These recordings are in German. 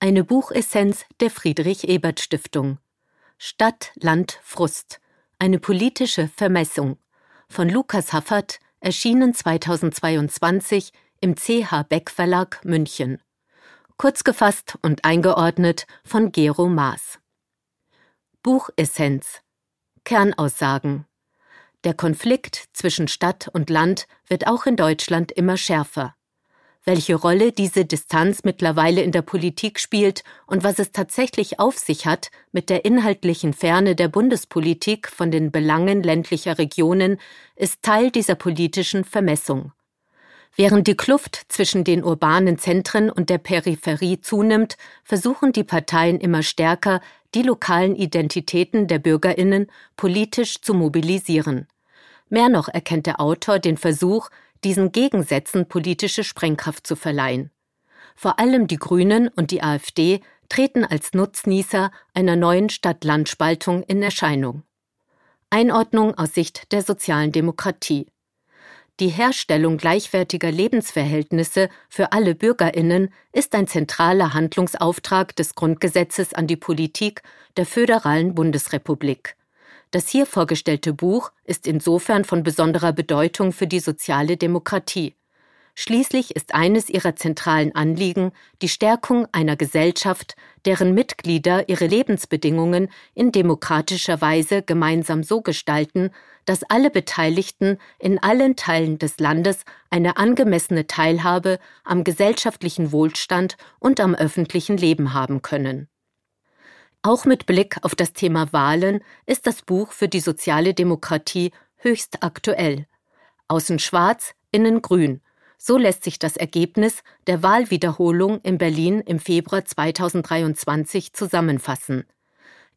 Eine Buchessenz der Friedrich Ebert Stiftung. Stadt, Land, Frust. Eine politische Vermessung. Von Lukas Haffert, erschienen 2022 im CH Beck Verlag München. Kurz gefasst und eingeordnet von Gero Maas. Buchessenz. Kernaussagen. Der Konflikt zwischen Stadt und Land wird auch in Deutschland immer schärfer welche Rolle diese Distanz mittlerweile in der Politik spielt und was es tatsächlich auf sich hat mit der inhaltlichen Ferne der Bundespolitik von den Belangen ländlicher Regionen, ist Teil dieser politischen Vermessung. Während die Kluft zwischen den urbanen Zentren und der Peripherie zunimmt, versuchen die Parteien immer stärker, die lokalen Identitäten der Bürgerinnen politisch zu mobilisieren. Mehr noch erkennt der Autor den Versuch, diesen Gegensätzen politische Sprengkraft zu verleihen. Vor allem die Grünen und die AfD treten als Nutznießer einer neuen Stadt-Land-Spaltung in Erscheinung. Einordnung aus Sicht der sozialen Demokratie. Die Herstellung gleichwertiger Lebensverhältnisse für alle Bürgerinnen ist ein zentraler Handlungsauftrag des Grundgesetzes an die Politik der föderalen Bundesrepublik. Das hier vorgestellte Buch ist insofern von besonderer Bedeutung für die soziale Demokratie. Schließlich ist eines ihrer zentralen Anliegen die Stärkung einer Gesellschaft, deren Mitglieder ihre Lebensbedingungen in demokratischer Weise gemeinsam so gestalten, dass alle Beteiligten in allen Teilen des Landes eine angemessene Teilhabe am gesellschaftlichen Wohlstand und am öffentlichen Leben haben können. Auch mit Blick auf das Thema Wahlen ist das Buch für die soziale Demokratie höchst aktuell. Außen schwarz, innen grün. So lässt sich das Ergebnis der Wahlwiederholung in Berlin im Februar 2023 zusammenfassen.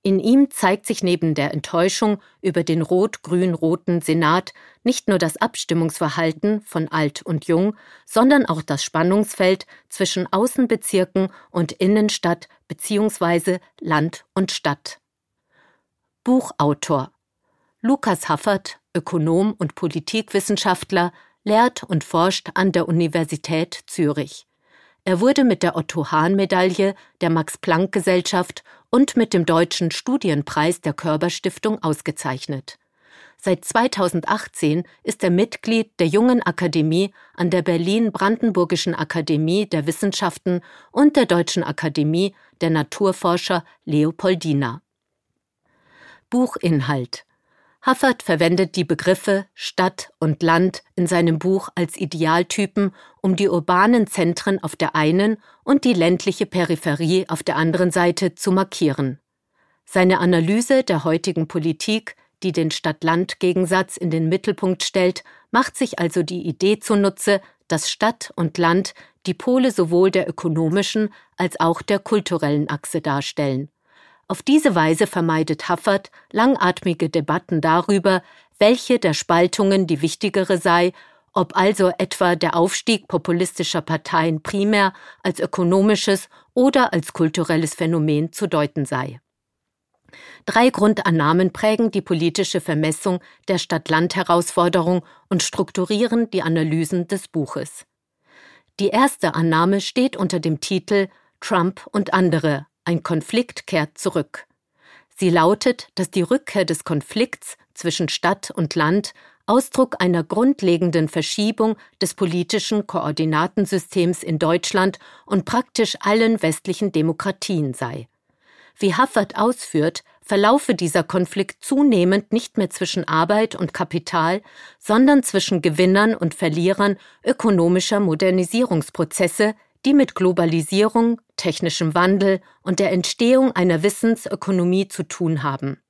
In ihm zeigt sich neben der Enttäuschung über den rot-grün-roten Senat nicht nur das Abstimmungsverhalten von Alt und Jung, sondern auch das Spannungsfeld zwischen Außenbezirken und Innenstadt bzw. Land und Stadt. Buchautor Lukas Haffert, Ökonom und Politikwissenschaftler, lehrt und forscht an der Universität Zürich. Er wurde mit der Otto Hahn Medaille der Max Planck Gesellschaft und mit dem Deutschen Studienpreis der Körperstiftung ausgezeichnet. Seit 2018 ist er Mitglied der Jungen Akademie an der Berlin-Brandenburgischen Akademie der Wissenschaften und der Deutschen Akademie der Naturforscher Leopoldina. Buchinhalt Haffert verwendet die Begriffe Stadt und Land in seinem Buch als Idealtypen, um die urbanen Zentren auf der einen und die ländliche Peripherie auf der anderen Seite zu markieren. Seine Analyse der heutigen Politik, die den Stadt-Land-Gegensatz in den Mittelpunkt stellt, macht sich also die Idee zunutze, dass Stadt und Land die Pole sowohl der ökonomischen als auch der kulturellen Achse darstellen. Auf diese Weise vermeidet Haffert langatmige Debatten darüber, welche der Spaltungen die wichtigere sei, ob also etwa der Aufstieg populistischer Parteien primär als ökonomisches oder als kulturelles Phänomen zu deuten sei. Drei Grundannahmen prägen die politische Vermessung der Stadt-Land-Herausforderung und strukturieren die Analysen des Buches. Die erste Annahme steht unter dem Titel Trump und andere ein Konflikt kehrt zurück. Sie lautet, dass die Rückkehr des Konflikts zwischen Stadt und Land Ausdruck einer grundlegenden Verschiebung des politischen Koordinatensystems in Deutschland und praktisch allen westlichen Demokratien sei. Wie Haffert ausführt, verlaufe dieser Konflikt zunehmend nicht mehr zwischen Arbeit und Kapital, sondern zwischen Gewinnern und Verlierern ökonomischer Modernisierungsprozesse, die mit Globalisierung, technischem Wandel und der Entstehung einer Wissensökonomie zu tun haben.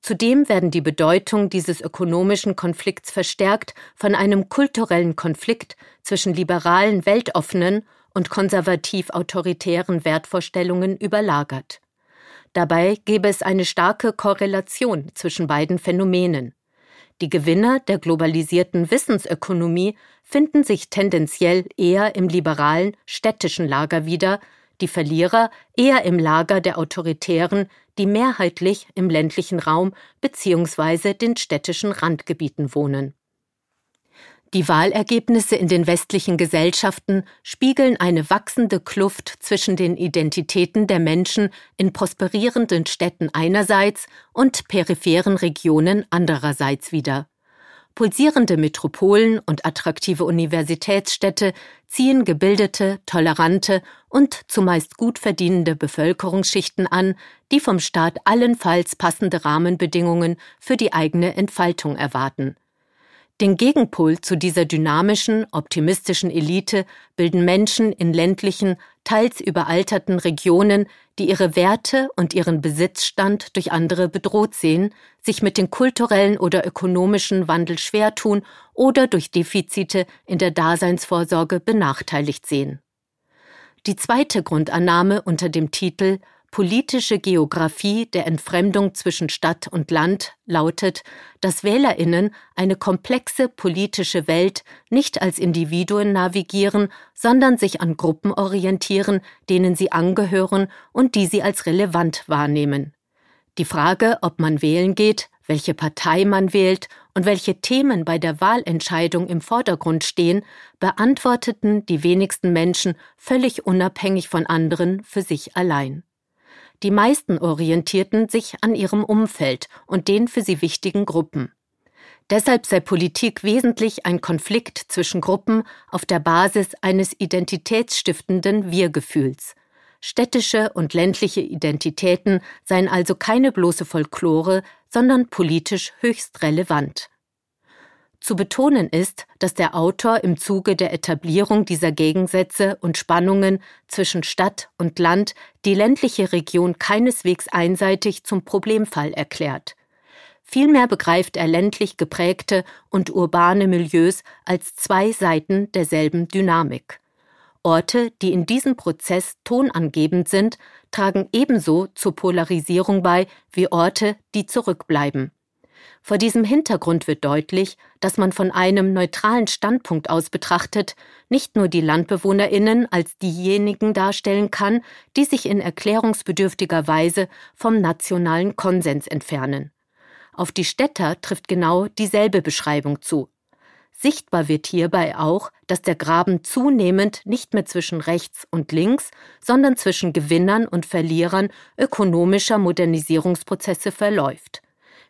Zudem werden die Bedeutung dieses ökonomischen Konflikts verstärkt von einem kulturellen Konflikt zwischen liberalen, weltoffenen und konservativ-autoritären Wertvorstellungen überlagert. Dabei gäbe es eine starke Korrelation zwischen beiden Phänomenen. Die Gewinner der globalisierten Wissensökonomie finden sich tendenziell eher im liberalen städtischen Lager wieder, die Verlierer eher im Lager der Autoritären, die mehrheitlich im ländlichen Raum bzw. den städtischen Randgebieten wohnen. Die Wahlergebnisse in den westlichen Gesellschaften spiegeln eine wachsende Kluft zwischen den Identitäten der Menschen in prosperierenden Städten einerseits und peripheren Regionen andererseits wider. Pulsierende Metropolen und attraktive Universitätsstädte ziehen gebildete, tolerante und zumeist gut verdienende Bevölkerungsschichten an, die vom Staat allenfalls passende Rahmenbedingungen für die eigene Entfaltung erwarten. Den Gegenpol zu dieser dynamischen, optimistischen Elite bilden Menschen in ländlichen, teils überalterten Regionen, die ihre Werte und ihren Besitzstand durch andere bedroht sehen, sich mit dem kulturellen oder ökonomischen Wandel schwer tun oder durch Defizite in der Daseinsvorsorge benachteiligt sehen. Die zweite Grundannahme unter dem Titel politische Geographie der Entfremdung zwischen Stadt und Land lautet, dass Wählerinnen eine komplexe politische Welt nicht als Individuen navigieren, sondern sich an Gruppen orientieren, denen sie angehören und die sie als relevant wahrnehmen. Die Frage, ob man wählen geht, welche Partei man wählt und welche Themen bei der Wahlentscheidung im Vordergrund stehen, beantworteten die wenigsten Menschen völlig unabhängig von anderen für sich allein. Die meisten orientierten sich an ihrem Umfeld und den für sie wichtigen Gruppen. Deshalb sei Politik wesentlich ein Konflikt zwischen Gruppen auf der Basis eines identitätsstiftenden Wir-Gefühls. Städtische und ländliche Identitäten seien also keine bloße Folklore, sondern politisch höchst relevant. Zu betonen ist, dass der Autor im Zuge der Etablierung dieser Gegensätze und Spannungen zwischen Stadt und Land die ländliche Region keineswegs einseitig zum Problemfall erklärt. Vielmehr begreift er ländlich geprägte und urbane Milieus als zwei Seiten derselben Dynamik. Orte, die in diesem Prozess tonangebend sind, tragen ebenso zur Polarisierung bei wie Orte, die zurückbleiben. Vor diesem Hintergrund wird deutlich, dass man von einem neutralen Standpunkt aus betrachtet nicht nur die Landbewohnerinnen als diejenigen darstellen kann, die sich in erklärungsbedürftiger Weise vom nationalen Konsens entfernen. Auf die Städter trifft genau dieselbe Beschreibung zu. Sichtbar wird hierbei auch, dass der Graben zunehmend nicht mehr zwischen rechts und links, sondern zwischen Gewinnern und Verlierern ökonomischer Modernisierungsprozesse verläuft.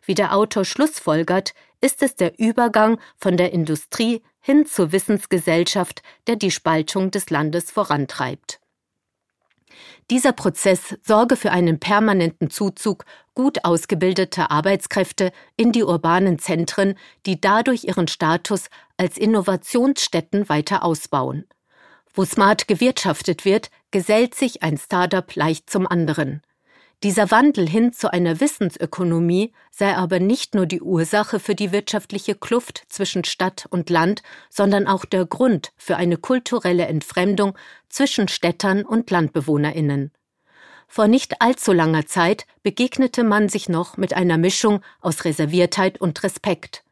Wie der Autor schlussfolgert, ist es der Übergang von der Industrie hin zur Wissensgesellschaft, der die Spaltung des Landes vorantreibt. Dieser Prozess sorge für einen permanenten Zuzug gut ausgebildeter Arbeitskräfte in die urbanen Zentren, die dadurch ihren Status als Innovationsstätten weiter ausbauen. Wo smart gewirtschaftet wird, gesellt sich ein Startup leicht zum anderen. Dieser Wandel hin zu einer Wissensökonomie sei aber nicht nur die Ursache für die wirtschaftliche Kluft zwischen Stadt und Land, sondern auch der Grund für eine kulturelle Entfremdung zwischen Städtern und Landbewohnerinnen. Vor nicht allzu langer Zeit begegnete man sich noch mit einer Mischung aus Reserviertheit und Respekt.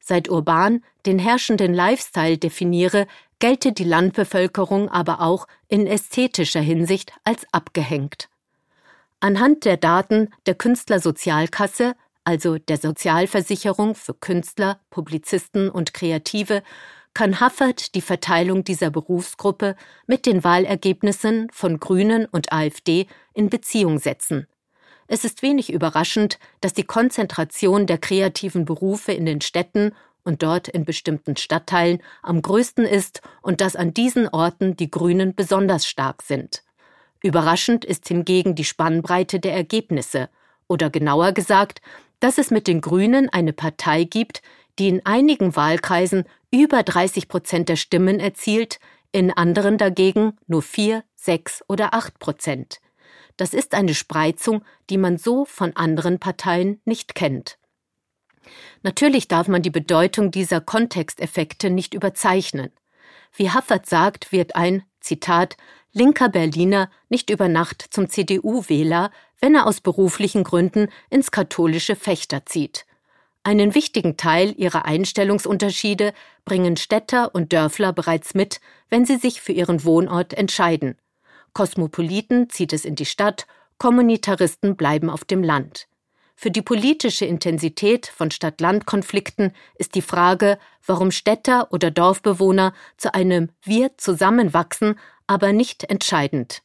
Seit Urban den herrschenden Lifestyle definiere, gelte die Landbevölkerung aber auch in ästhetischer Hinsicht als abgehängt. Anhand der Daten der Künstlersozialkasse, also der Sozialversicherung für Künstler, Publizisten und Kreative, kann Haffert die Verteilung dieser Berufsgruppe mit den Wahlergebnissen von Grünen und AfD in Beziehung setzen. Es ist wenig überraschend, dass die Konzentration der kreativen Berufe in den Städten und dort in bestimmten Stadtteilen am größten ist und dass an diesen Orten die Grünen besonders stark sind. Überraschend ist hingegen die Spannbreite der Ergebnisse, oder genauer gesagt, dass es mit den Grünen eine Partei gibt, die in einigen Wahlkreisen über 30 Prozent der Stimmen erzielt, in anderen dagegen nur vier, sechs oder acht Prozent. Das ist eine Spreizung, die man so von anderen Parteien nicht kennt. Natürlich darf man die Bedeutung dieser Kontexteffekte nicht überzeichnen. Wie Haffert sagt, wird ein, Zitat, linker Berliner nicht über Nacht zum CDU-Wähler, wenn er aus beruflichen Gründen ins katholische Fechter zieht. Einen wichtigen Teil ihrer Einstellungsunterschiede bringen Städter und Dörfler bereits mit, wenn sie sich für ihren Wohnort entscheiden. Kosmopoliten zieht es in die Stadt, Kommunitaristen bleiben auf dem Land. Für die politische Intensität von Stadt-Land-Konflikten ist die Frage, warum Städter oder Dorfbewohner zu einem Wir zusammenwachsen, aber nicht entscheidend.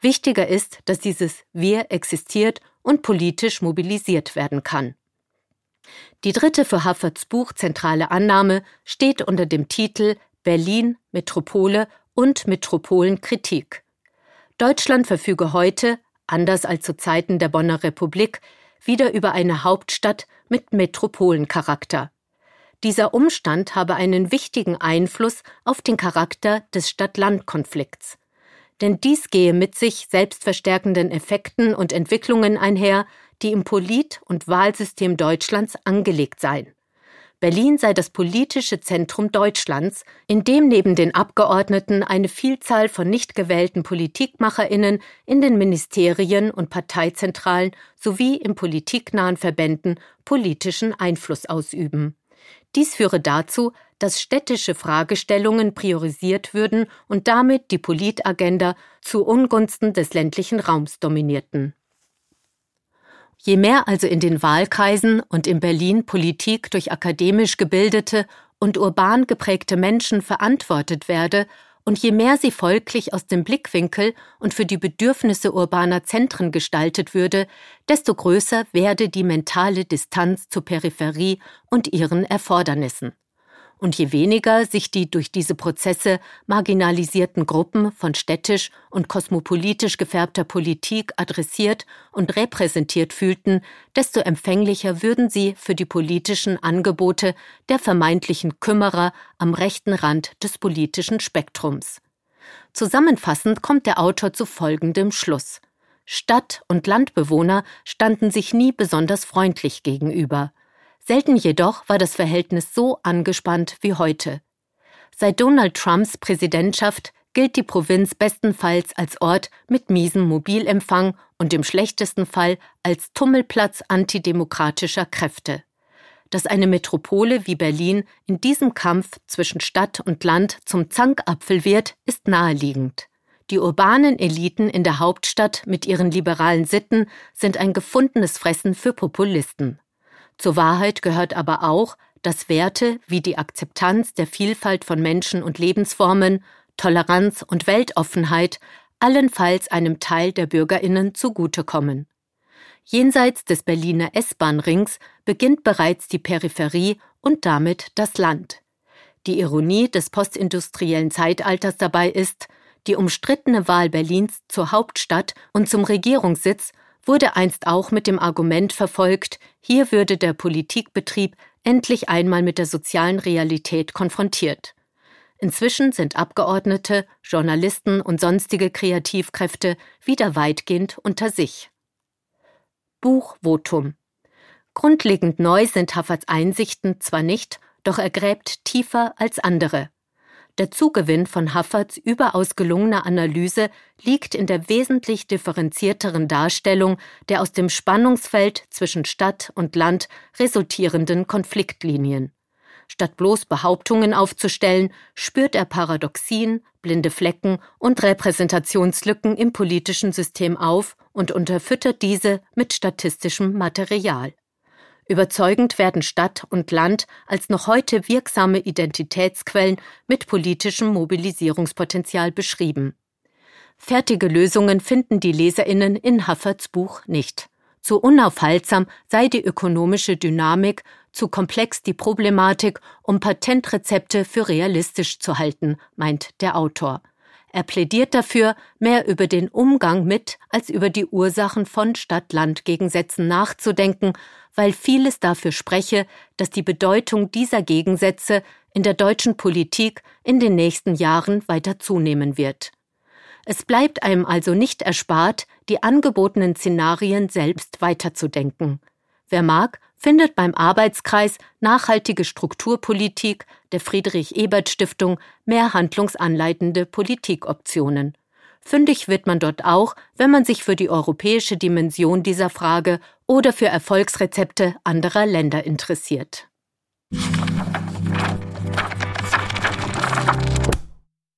Wichtiger ist, dass dieses Wir existiert und politisch mobilisiert werden kann. Die dritte für Hafferts Buch zentrale Annahme steht unter dem Titel Berlin, Metropole und Metropolenkritik. Deutschland verfüge heute, anders als zu Zeiten der Bonner Republik, wieder über eine Hauptstadt mit Metropolencharakter. Dieser Umstand habe einen wichtigen Einfluss auf den Charakter des Stadt-Land-Konflikts. Denn dies gehe mit sich selbstverstärkenden Effekten und Entwicklungen einher, die im Polit- und Wahlsystem Deutschlands angelegt seien. Berlin sei das politische Zentrum Deutschlands, in dem neben den Abgeordneten eine Vielzahl von nicht gewählten Politikmacherinnen in den Ministerien und Parteizentralen sowie in politiknahen Verbänden politischen Einfluss ausüben. Dies führe dazu, dass städtische Fragestellungen priorisiert würden und damit die Politagenda zu Ungunsten des ländlichen Raums dominierten. Je mehr also in den Wahlkreisen und in Berlin Politik durch akademisch gebildete und urban geprägte Menschen verantwortet werde, und je mehr sie folglich aus dem Blickwinkel und für die Bedürfnisse urbaner Zentren gestaltet würde, desto größer werde die mentale Distanz zur Peripherie und ihren Erfordernissen und je weniger sich die durch diese Prozesse marginalisierten Gruppen von städtisch und kosmopolitisch gefärbter Politik adressiert und repräsentiert fühlten, desto empfänglicher würden sie für die politischen Angebote der vermeintlichen Kümmerer am rechten Rand des politischen Spektrums. Zusammenfassend kommt der Autor zu folgendem Schluss. Stadt- und Landbewohner standen sich nie besonders freundlich gegenüber. Selten jedoch war das Verhältnis so angespannt wie heute. Seit Donald Trumps Präsidentschaft gilt die Provinz bestenfalls als Ort mit miesem Mobilempfang und im schlechtesten Fall als Tummelplatz antidemokratischer Kräfte. Dass eine Metropole wie Berlin in diesem Kampf zwischen Stadt und Land zum Zankapfel wird, ist naheliegend. Die urbanen Eliten in der Hauptstadt mit ihren liberalen Sitten sind ein gefundenes Fressen für Populisten. Zur Wahrheit gehört aber auch, dass Werte wie die Akzeptanz der Vielfalt von Menschen und Lebensformen, Toleranz und Weltoffenheit allenfalls einem Teil der Bürgerinnen zugutekommen. Jenseits des Berliner S-Bahn-Rings beginnt bereits die Peripherie und damit das Land. Die Ironie des postindustriellen Zeitalters dabei ist, die umstrittene Wahl Berlins zur Hauptstadt und zum Regierungssitz wurde einst auch mit dem Argument verfolgt, hier würde der Politikbetrieb endlich einmal mit der sozialen Realität konfrontiert. Inzwischen sind Abgeordnete, Journalisten und sonstige Kreativkräfte wieder weitgehend unter sich. Buchvotum Grundlegend neu sind Hafferts Einsichten zwar nicht, doch er gräbt tiefer als andere. Der Zugewinn von Hafferts überaus gelungener Analyse liegt in der wesentlich differenzierteren Darstellung der aus dem Spannungsfeld zwischen Stadt und Land resultierenden Konfliktlinien. Statt bloß Behauptungen aufzustellen, spürt er Paradoxien, blinde Flecken und Repräsentationslücken im politischen System auf und unterfüttert diese mit statistischem Material. Überzeugend werden Stadt und Land als noch heute wirksame Identitätsquellen mit politischem Mobilisierungspotenzial beschrieben. Fertige Lösungen finden die Leserinnen in Hafferts Buch nicht. Zu unaufhaltsam sei die ökonomische Dynamik, zu komplex die Problematik, um Patentrezepte für realistisch zu halten, meint der Autor. Er plädiert dafür, mehr über den Umgang mit als über die Ursachen von Stadt-Land-Gegensätzen nachzudenken, weil vieles dafür spreche, dass die Bedeutung dieser Gegensätze in der deutschen Politik in den nächsten Jahren weiter zunehmen wird. Es bleibt einem also nicht erspart, die angebotenen Szenarien selbst weiterzudenken. Wer mag, findet beim Arbeitskreis Nachhaltige Strukturpolitik der Friedrich Ebert Stiftung mehr handlungsanleitende Politikoptionen. Fündig wird man dort auch, wenn man sich für die europäische Dimension dieser Frage oder für Erfolgsrezepte anderer Länder interessiert.